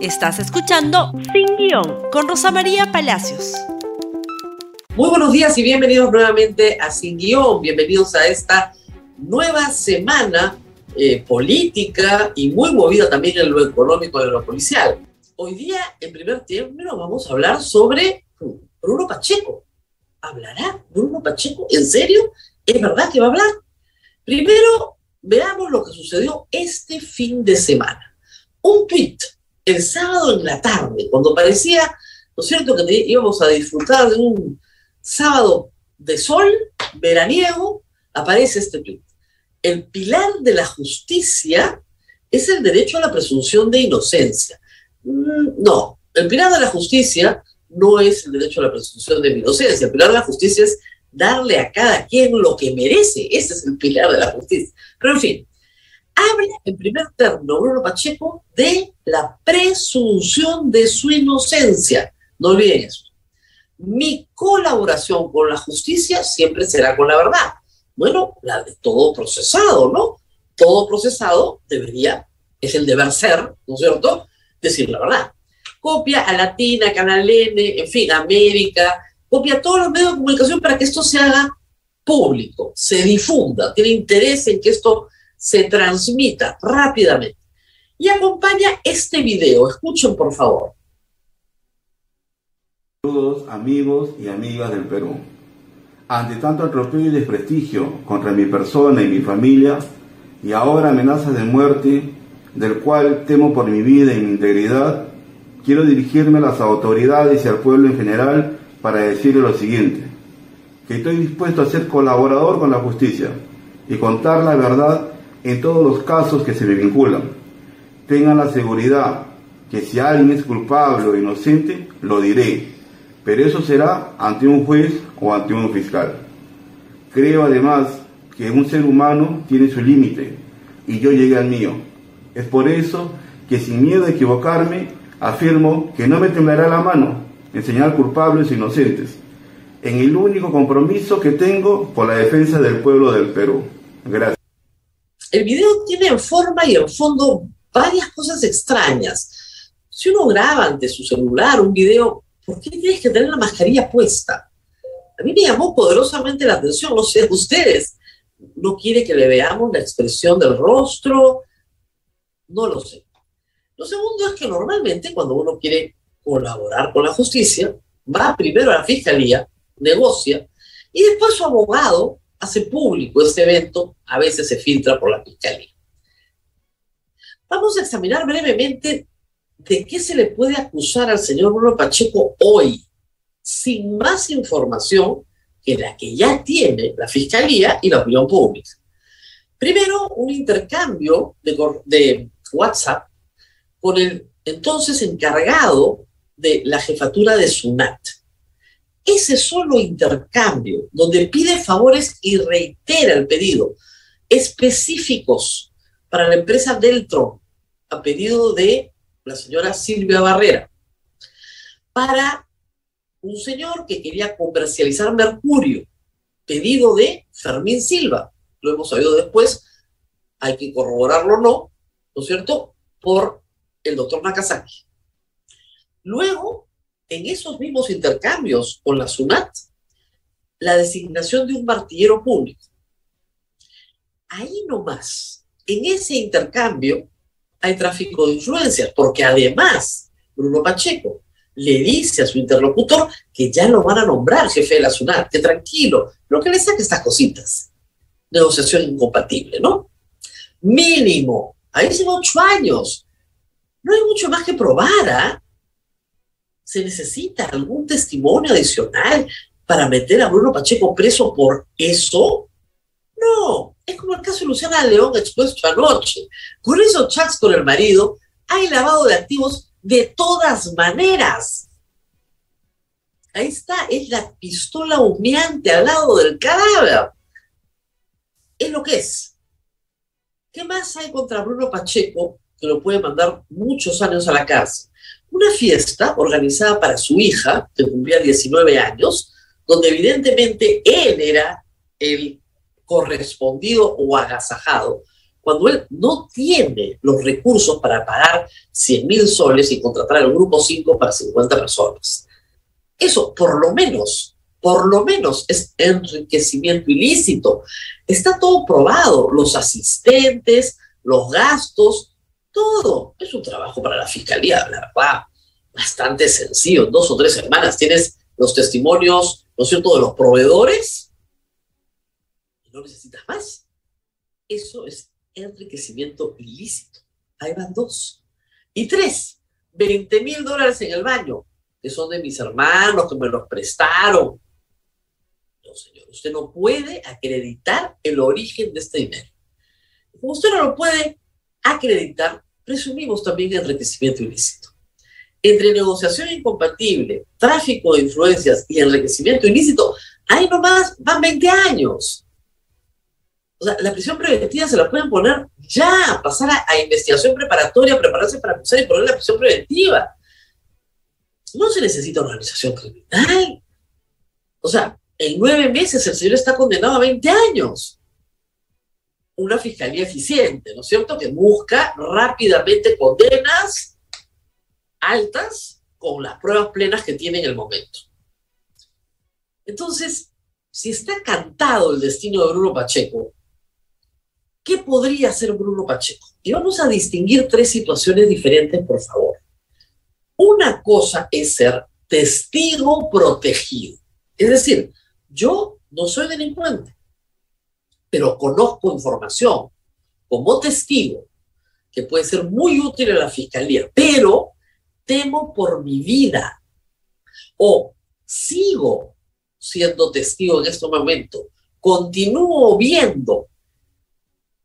Estás escuchando Sin Guión con Rosa María Palacios. Muy buenos días y bienvenidos nuevamente a Sin Guión. Bienvenidos a esta nueva semana eh, política y muy movida también en lo económico y en lo policial. Hoy día, en primer término, vamos a hablar sobre Bruno Pacheco. ¿Hablará Bruno Pacheco? ¿En serio? ¿Es verdad que va a hablar? Primero, veamos lo que sucedió este fin de semana. Un tweet el sábado en la tarde, cuando parecía, ¿no es cierto?, que íbamos a disfrutar de un sábado de sol veraniego, aparece este tweet. El pilar de la justicia es el derecho a la presunción de inocencia. Mm, no, el pilar de la justicia no es el derecho a la presunción de inocencia. El pilar de la justicia es darle a cada quien lo que merece. Ese es el pilar de la justicia. Pero en fin, habla en primer término Bruno Pacheco de la presunción de su inocencia. No olviden eso. Mi colaboración con la justicia siempre será con la verdad. Bueno, la de todo procesado, ¿no? Todo procesado debería, es el deber ser, ¿no es cierto? Decir la verdad. Copia a Latina, Canal N, en fin, América, copia a todos los medios de comunicación para que esto se haga público, se difunda, tiene interés en que esto se transmita rápidamente. Y acompaña este video. Escuchen, por favor. Saludos amigos y amigas del Perú. Ante tanto atropello y desprestigio contra mi persona y mi familia, y ahora amenazas de muerte, del cual temo por mi vida y mi integridad, quiero dirigirme a las autoridades y al pueblo en general para decirle lo siguiente, que estoy dispuesto a ser colaborador con la justicia y contar la verdad en todos los casos que se me vinculan. Tengan la seguridad que si alguien es culpable o inocente, lo diré, pero eso será ante un juez o ante un fiscal. Creo además que un ser humano tiene su límite y yo llegué al mío. Es por eso que sin miedo a equivocarme, afirmo que no me temblará la mano en señalar culpables e inocentes, en el único compromiso que tengo por la defensa del pueblo del Perú. Gracias. El video tiene en forma y en fondo varias cosas extrañas. Si uno graba ante su celular un video, ¿por qué tienes que tener la mascarilla puesta? A mí me llamó poderosamente la atención, no sé, ustedes. ¿No quiere que le veamos la expresión del rostro? No lo sé. Lo segundo es que normalmente cuando uno quiere colaborar con la justicia, va primero a la fiscalía, negocia, y después su abogado hace público este evento, a veces se filtra por la fiscalía. Vamos a examinar brevemente de qué se le puede acusar al señor Bruno Pacheco hoy, sin más información que la que ya tiene la fiscalía y la opinión pública. Primero, un intercambio de, de WhatsApp con el entonces encargado de la jefatura de SUNAT ese solo intercambio, donde pide favores y reitera el pedido, específicos para la empresa Deltron, a pedido de la señora Silvia Barrera, para un señor que quería comercializar mercurio, pedido de Fermín Silva, lo hemos sabido después, hay que corroborarlo o no, ¿no es cierto?, por el doctor Nakazaki. Luego, en esos mismos intercambios con la SUNAT la designación de un martillero público. Ahí nomás, en ese intercambio hay tráfico de influencias, porque además Bruno Pacheco le dice a su interlocutor que ya lo van a nombrar jefe de la SUNAT, que tranquilo, lo que le saque estas cositas. Negociación incompatible, ¿no? Mínimo, ahí son ocho años. No hay mucho más que probar, ¿ah? Se necesita algún testimonio adicional para meter a Bruno Pacheco preso por eso? No, es como el caso de Luciana León expuesto anoche. Con esos chats con el marido, hay lavado de activos de todas maneras. Ahí está, es la pistola humeante al lado del cadáver. Es lo que es. ¿Qué más hay contra Bruno Pacheco que lo puede mandar muchos años a la cárcel? Una fiesta organizada para su hija, que cumplía 19 años, donde evidentemente él era el correspondido o agasajado, cuando él no tiene los recursos para pagar 100 mil soles y contratar al grupo 5 para 50 personas. Eso por lo menos, por lo menos es enriquecimiento ilícito. Está todo probado, los asistentes, los gastos, todo. Es un trabajo para la fiscalía, la verdad, bastante sencillo. En dos o tres semanas tienes los testimonios, ¿no es cierto?, de los proveedores y no necesitas más. Eso es enriquecimiento ilícito. Ahí van dos. Y tres, 20 mil dólares en el baño, que son de mis hermanos, que me los prestaron. No, señor, usted no puede acreditar el origen de este dinero. Usted no lo puede acreditar, presumimos también enriquecimiento ilícito. Entre negociación incompatible, tráfico de influencias y enriquecimiento ilícito, ahí nomás van 20 años. O sea, la prisión preventiva se la pueden poner ya, pasar a, investigación preparatoria, prepararse para acusar y poner la prisión preventiva. No se necesita organización criminal. O sea, en nueve meses el señor está condenado a 20 años. Una fiscalía eficiente, ¿no es cierto? Que busca rápidamente condenas altas con las pruebas plenas que tiene en el momento. Entonces, si está cantado el destino de Bruno Pacheco, ¿Qué podría hacer Bruno Pacheco? Y vamos a distinguir tres situaciones diferentes, por favor. Una cosa es ser testigo protegido. Es decir, yo no soy delincuente, pero conozco información como testigo que puede ser muy útil a la fiscalía, pero temo por mi vida o sigo siendo testigo en este momento, continúo viendo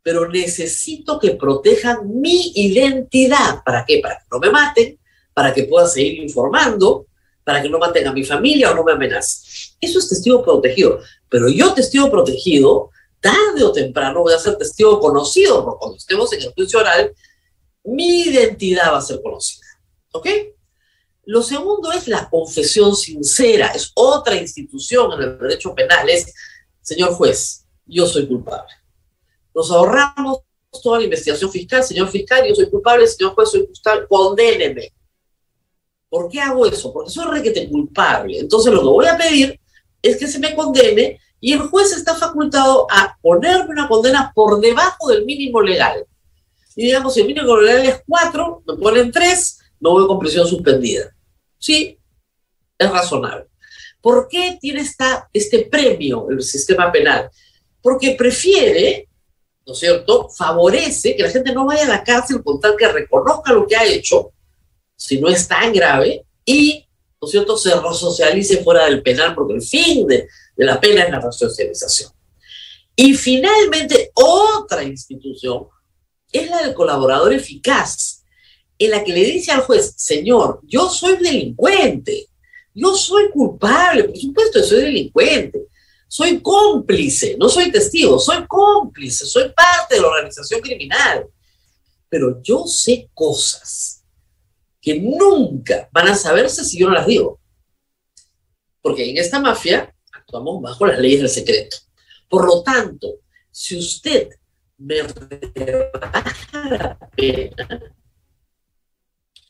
pero necesito que protejan mi identidad. ¿Para qué? Para que no me maten, para que pueda seguir informando, para que no maten a mi familia o no me amenacen. Eso es testigo protegido. Pero yo, testigo protegido, tarde o temprano voy a ser testigo conocido, porque cuando estemos en el juicio oral, mi identidad va a ser conocida. ¿Ok? Lo segundo es la confesión sincera, es otra institución en el derecho penal, es, señor juez, yo soy culpable nos ahorramos toda la investigación fiscal, señor fiscal, yo soy culpable, señor juez, soy culpable, condéneme. ¿Por qué hago eso? Porque soy requete culpable. Entonces lo que voy a pedir es que se me condene y el juez está facultado a ponerme una condena por debajo del mínimo legal. Y digamos, si el mínimo legal es cuatro, me ponen tres, no voy con prisión suspendida. Sí, es razonable. ¿Por qué tiene esta, este premio el sistema penal? Porque prefiere ¿no es cierto?, favorece que la gente no vaya a la cárcel con tal que reconozca lo que ha hecho, si no es tan grave, y, ¿no es cierto?, se resocialice fuera del penal, porque el fin de, de la pena es la resocialización. Y finalmente, otra institución es la del colaborador eficaz, en la que le dice al juez, señor, yo soy delincuente, yo soy culpable, por supuesto soy delincuente, soy cómplice, no soy testigo, soy cómplice, soy parte de la organización criminal. Pero yo sé cosas que nunca van a saberse si yo no las digo. Porque en esta mafia actuamos bajo las leyes del secreto. Por lo tanto, si usted me rebaja la pena,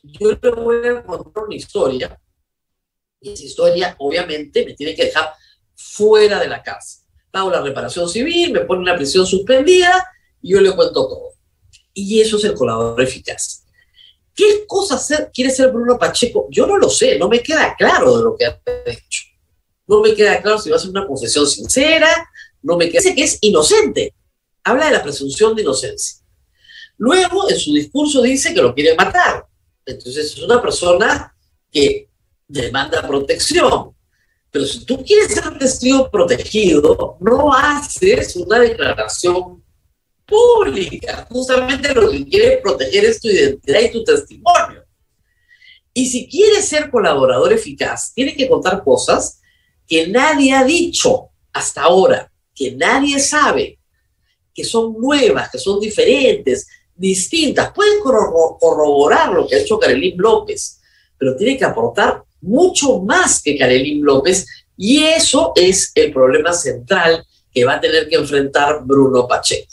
yo le voy a contar una historia. Y esa historia, obviamente, me tiene que dejar fuera de la casa. Pago la reparación civil, me pone una prisión suspendida y yo le cuento todo. Y eso es el colaborador eficaz. ¿Qué cosa quiere ser Bruno Pacheco? Yo no lo sé, no me queda claro de lo que ha hecho. No me queda claro si va a ser una confesión sincera, no me queda... Dice que es inocente. Habla de la presunción de inocencia. Luego, en su discurso dice que lo quiere matar. Entonces, es una persona que demanda protección. Pero si tú quieres ser testigo protegido, no haces una declaración pública. Justamente lo que quiere proteger es tu identidad y tu testimonio. Y si quieres ser colaborador eficaz, tiene que contar cosas que nadie ha dicho hasta ahora, que nadie sabe, que son nuevas, que son diferentes, distintas. Pueden corroborar lo que ha hecho Karelín López, pero tiene que aportar mucho más que Karelín López y eso es el problema central que va a tener que enfrentar Bruno Pacheco.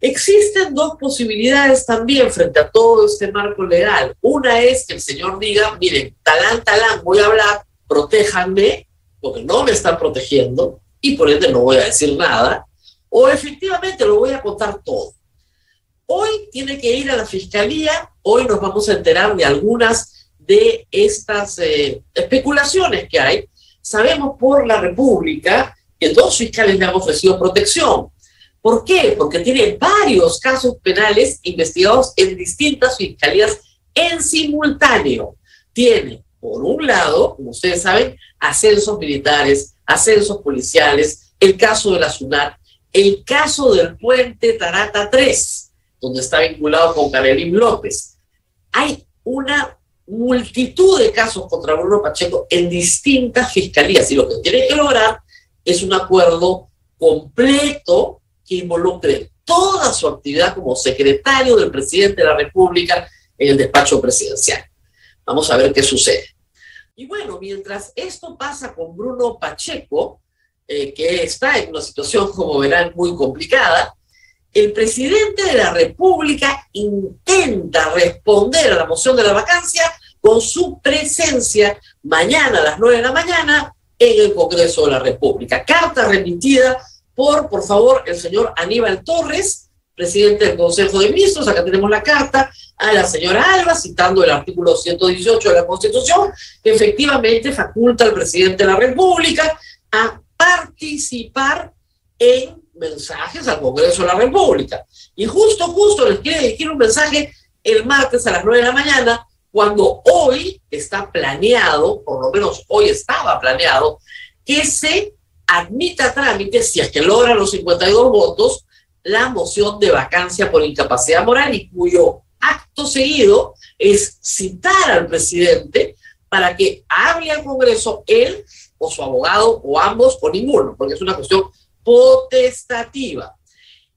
Existen dos posibilidades también frente a todo este marco legal. Una es que el señor diga, miren, talán, talán, voy a hablar, protéjanme, porque no me están protegiendo y por ende no voy a decir nada, o efectivamente lo voy a contar todo. Hoy tiene que ir a la fiscalía, hoy nos vamos a enterar de algunas de estas eh, especulaciones que hay. Sabemos por la República que dos fiscales le han ofrecido protección. ¿Por qué? Porque tiene varios casos penales investigados en distintas fiscalías en simultáneo. Tiene, por un lado, como ustedes saben, ascensos militares, ascensos policiales, el caso de la SUNAT, el caso del puente Tarata 3, donde está vinculado con Carelim López. Hay una multitud de casos contra Bruno Pacheco en distintas fiscalías y lo que tiene que lograr es un acuerdo completo que involucre toda su actividad como secretario del presidente de la República en el despacho presidencial. Vamos a ver qué sucede. Y bueno, mientras esto pasa con Bruno Pacheco, eh, que está en una situación, como verán, muy complicada, el presidente de la República intenta responder a la moción de la vacancia con su presencia mañana a las 9 de la mañana en el Congreso de la República. Carta remitida por, por favor, el señor Aníbal Torres, presidente del Consejo de Ministros. Acá tenemos la carta a la señora Alba, citando el artículo 118 de la Constitución, que efectivamente faculta al presidente de la República a participar en mensajes al Congreso de la República. Y justo, justo les quiere dirigir un mensaje el martes a las 9 de la mañana, cuando hoy está planeado, por lo menos hoy estaba planeado, que se admita trámite, si es que logra los 52 votos, la moción de vacancia por incapacidad moral y cuyo acto seguido es citar al presidente para que hable al Congreso él o su abogado o ambos o ninguno, porque es una cuestión potestativa.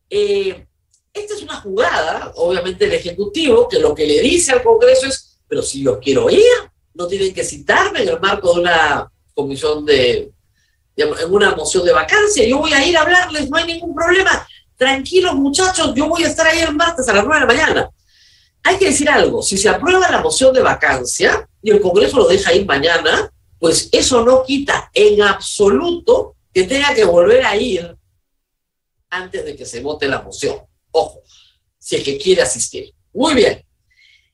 Eh, esta es una jugada, obviamente, del Ejecutivo, que lo que le dice al Congreso es, pero si yo quiero ir, no tienen que citarme en el marco de una comisión de, en una moción de vacancia, yo voy a ir a hablarles, no hay ningún problema. Tranquilos muchachos, yo voy a estar ahí el martes a las 9 de la mañana. Hay que decir algo, si se aprueba la moción de vacancia y el Congreso lo deja ir mañana, pues eso no quita en absoluto que tenga que volver a ir antes de que se vote la moción. Ojo, si es que quiere asistir. Muy bien.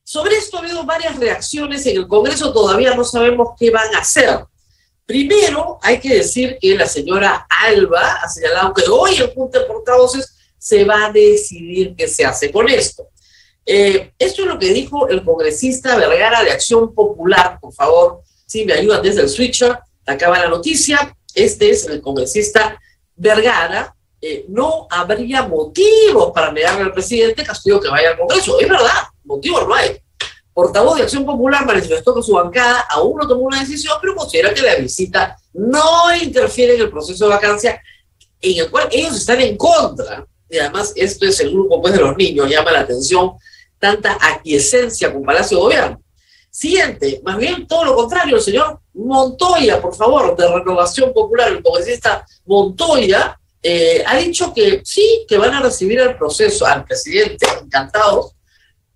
Sobre esto ha habido varias reacciones en el Congreso, todavía no sabemos qué van a hacer. Primero, hay que decir que la señora Alba ha señalado que hoy el punto de portavoces se va a decidir qué se hace con esto. Eh, esto es lo que dijo el congresista Vergara de Acción Popular, por favor, si me ayudan desde el switcher, acaba la noticia, este es el congresista Vergara, eh, no habría motivos para negarle al presidente Castillo que vaya al Congreso. Es verdad, motivos no hay. Portavoz de Acción Popular manifestó que su bancada aún no tomó una decisión, pero considera que la visita no interfiere en el proceso de vacancia en el cual ellos están en contra. Y además, esto es el grupo pues, de los niños, llama la atención tanta aquiescencia con Palacio de Gobierno. Siguiente, más bien todo lo contrario, el señor Montoya, por favor, de Renovación Popular, el congresista Montoya, eh, ha dicho que sí, que van a recibir el proceso al presidente, encantados,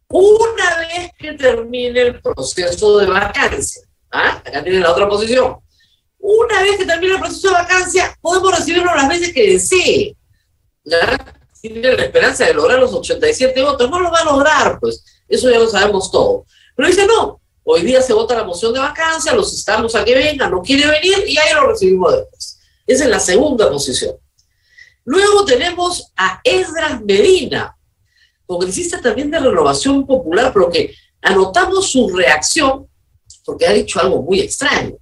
una vez que termine el proceso de vacancia. ¿Ah? Acá tienen la otra posición. Una vez que termine el proceso de vacancia, podemos recibirlo las veces que desee. ¿Ya? Tiene la esperanza de lograr los 87 votos. No lo va a lograr, pues. Eso ya lo sabemos todo. Pero dice, no, Hoy día se vota la moción de vacancia, los estamos a que venga, no quiere venir y ahí lo recibimos después. Esa es la segunda posición. Luego tenemos a Esdras Medina, congresista también de Renovación Popular, pero que anotamos su reacción porque ha dicho algo muy extraño.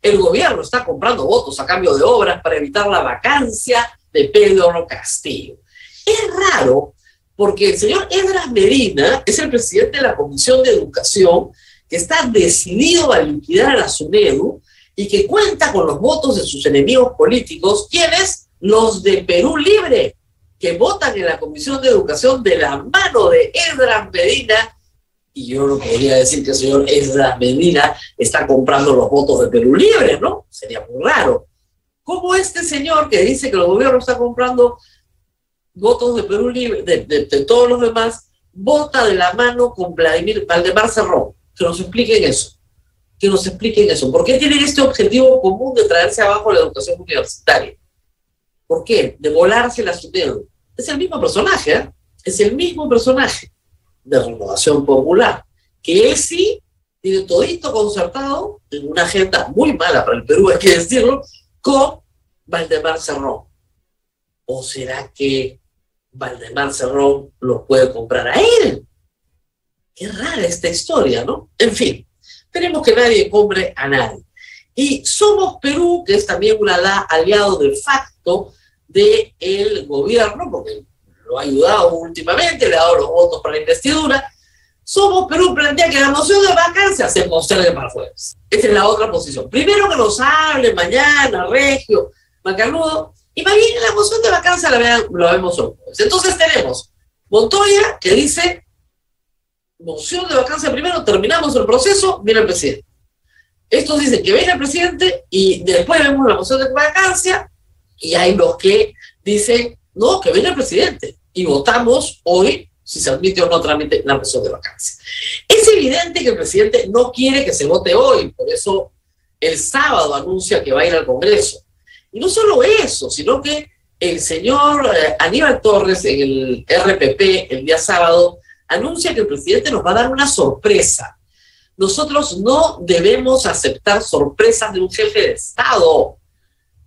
El gobierno está comprando votos a cambio de obras para evitar la vacancia de Pedro Castillo. Es raro porque el señor Esdras Medina es el presidente de la Comisión de Educación que está decidido a liquidar a la SUNEDU y que cuenta con los votos de sus enemigos políticos, quienes los de Perú Libre, que votan en la Comisión de Educación de la mano de Esdras Medina, y yo no podría decir que el señor Esdras Medina está comprando los votos de Perú Libre, ¿no? Sería muy raro. ¿Cómo este señor que dice que el gobierno está comprando votos de Perú Libre, de, todos los demás, vota de la mano con Vladimir Valdemar Cerrón. Que nos expliquen eso. Que nos expliquen eso. ¿Por qué tienen este objetivo común de traerse abajo la educación universitaria? ¿Por qué? De volarse la SUTEDU. Es el mismo personaje, ¿eh? Es el mismo personaje de Renovación Popular, que es sí tiene todito concertado en una agenda muy mala para el Perú, hay que decirlo, con Valdemar Cerrón. ¿O será que Valdemar Cerrón lo puede comprar a él? Qué rara esta historia, ¿no? En fin, tenemos que nadie compre a nadie. Y Somos Perú, que es también un aliado de facto del gobierno, porque lo ha ayudado últimamente, le ha dado los votos para la investidura, somos Perú plantea que la moción de vacancia se postergue para jueves. Esta es la otra posición. Primero que nos hable mañana, Regio, Macanudo, mañana la moción de vacancia la, la vemos hoy. Entonces tenemos Montoya que dice, moción de vacancia primero, terminamos el proceso, viene el presidente. Estos dicen que viene el presidente y después vemos la moción de vacancia y hay los que dicen, no, que viene el presidente. Y votamos hoy si se admite o no trámite la moción de vacancia. Es evidente que el presidente no quiere que se vote hoy, por eso el sábado anuncia que va a ir al Congreso. Y no solo eso, sino que el señor eh, Aníbal Torres en el RPP el día sábado anuncia que el presidente nos va a dar una sorpresa. Nosotros no debemos aceptar sorpresas de un jefe de Estado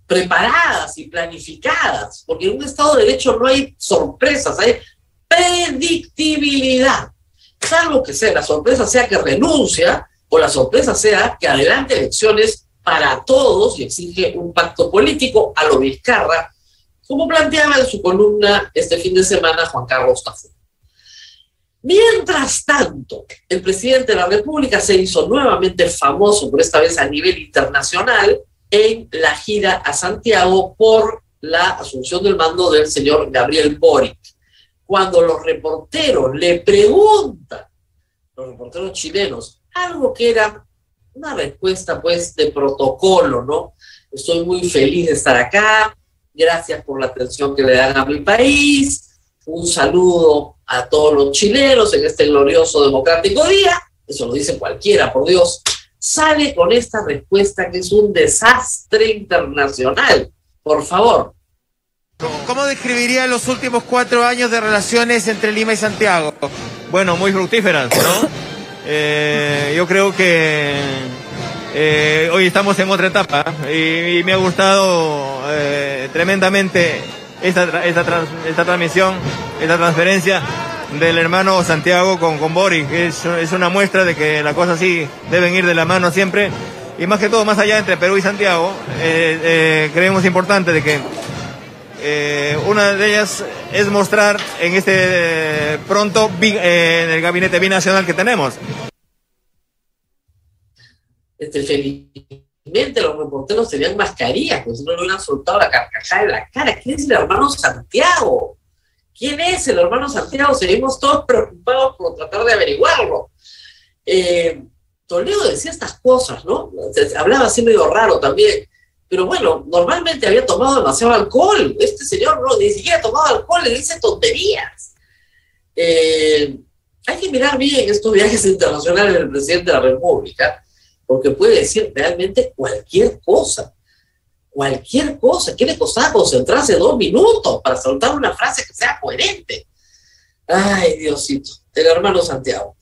preparadas y planificadas, porque en un Estado de Derecho no hay sorpresas, hay predictibilidad. Salvo que sea la sorpresa sea que renuncia o la sorpresa sea que adelante elecciones para todos y exige un pacto político a lo Vizcarra, como planteaba en su columna este fin de semana Juan Carlos Tafú. Mientras tanto, el presidente de la República se hizo nuevamente famoso, por esta vez a nivel internacional, en la gira a Santiago por la asunción del mando del señor Gabriel Boric cuando los reporteros le preguntan, los reporteros chilenos, algo que era una respuesta pues de protocolo, ¿no? Estoy muy feliz de estar acá, gracias por la atención que le dan a mi país, un saludo a todos los chilenos en este glorioso democrático día, eso lo dice cualquiera, por Dios, sale con esta respuesta que es un desastre internacional. Por favor, ¿Cómo describiría los últimos cuatro años de relaciones entre Lima y Santiago? Bueno, muy fructíferas, ¿no? Eh, yo creo que eh, hoy estamos en otra etapa y, me ha gustado eh, tremendamente esta, esta, esta, transmisión, esta transferencia del hermano Santiago con, con Boris. Es, es una muestra de que las cosas sí deben ir de la mano siempre y más que todo, más allá entre Perú y Santiago, creemos importante de que eh, una de ellas es mostrar en este eh, pronto eh, en el gabinete binacional que tenemos. Este, felizmente los reporteros tenían mascarillas, pues no le hubieran soltado la carcajada en la cara. ¿Quién es el hermano Santiago? ¿Quién es el hermano Santiago? Seguimos todos preocupados por tratar de averiguarlo. Toledo decía estas cosas, ¿no? Hablaba así medio raro también pero bueno, normalmente había tomado demasiado alcohol. Este señor no, ni siquiera ha tomado alcohol, le dice tonterías. Eh, hay que mirar bien estos viajes internacionales del presidente de la República, porque puede decir realmente cualquier cosa. Cualquier cosa. ¿Qué le costaba concentrarse dos minutos para soltar una frase que sea coherente? Ay, Diosito, el hermano Santiago.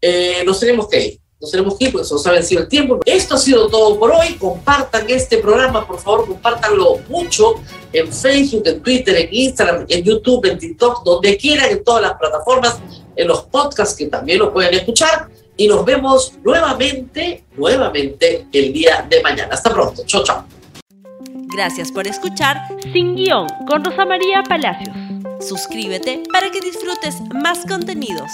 Eh, nos tenemos que ir. Nos tenemos que ir porque se nos ha vencido el tiempo. Esto ha sido todo por hoy. Compartan este programa, por favor, compártanlo mucho en Facebook, en Twitter, en Instagram, en YouTube, en TikTok, donde quieran, en todas las plataformas, en los podcasts que también lo pueden escuchar. Y nos vemos nuevamente, nuevamente el día de mañana. Hasta pronto. Chao, chao. Gracias por escuchar Sin Guión con Rosa María Palacios. Suscríbete para que disfrutes más contenidos.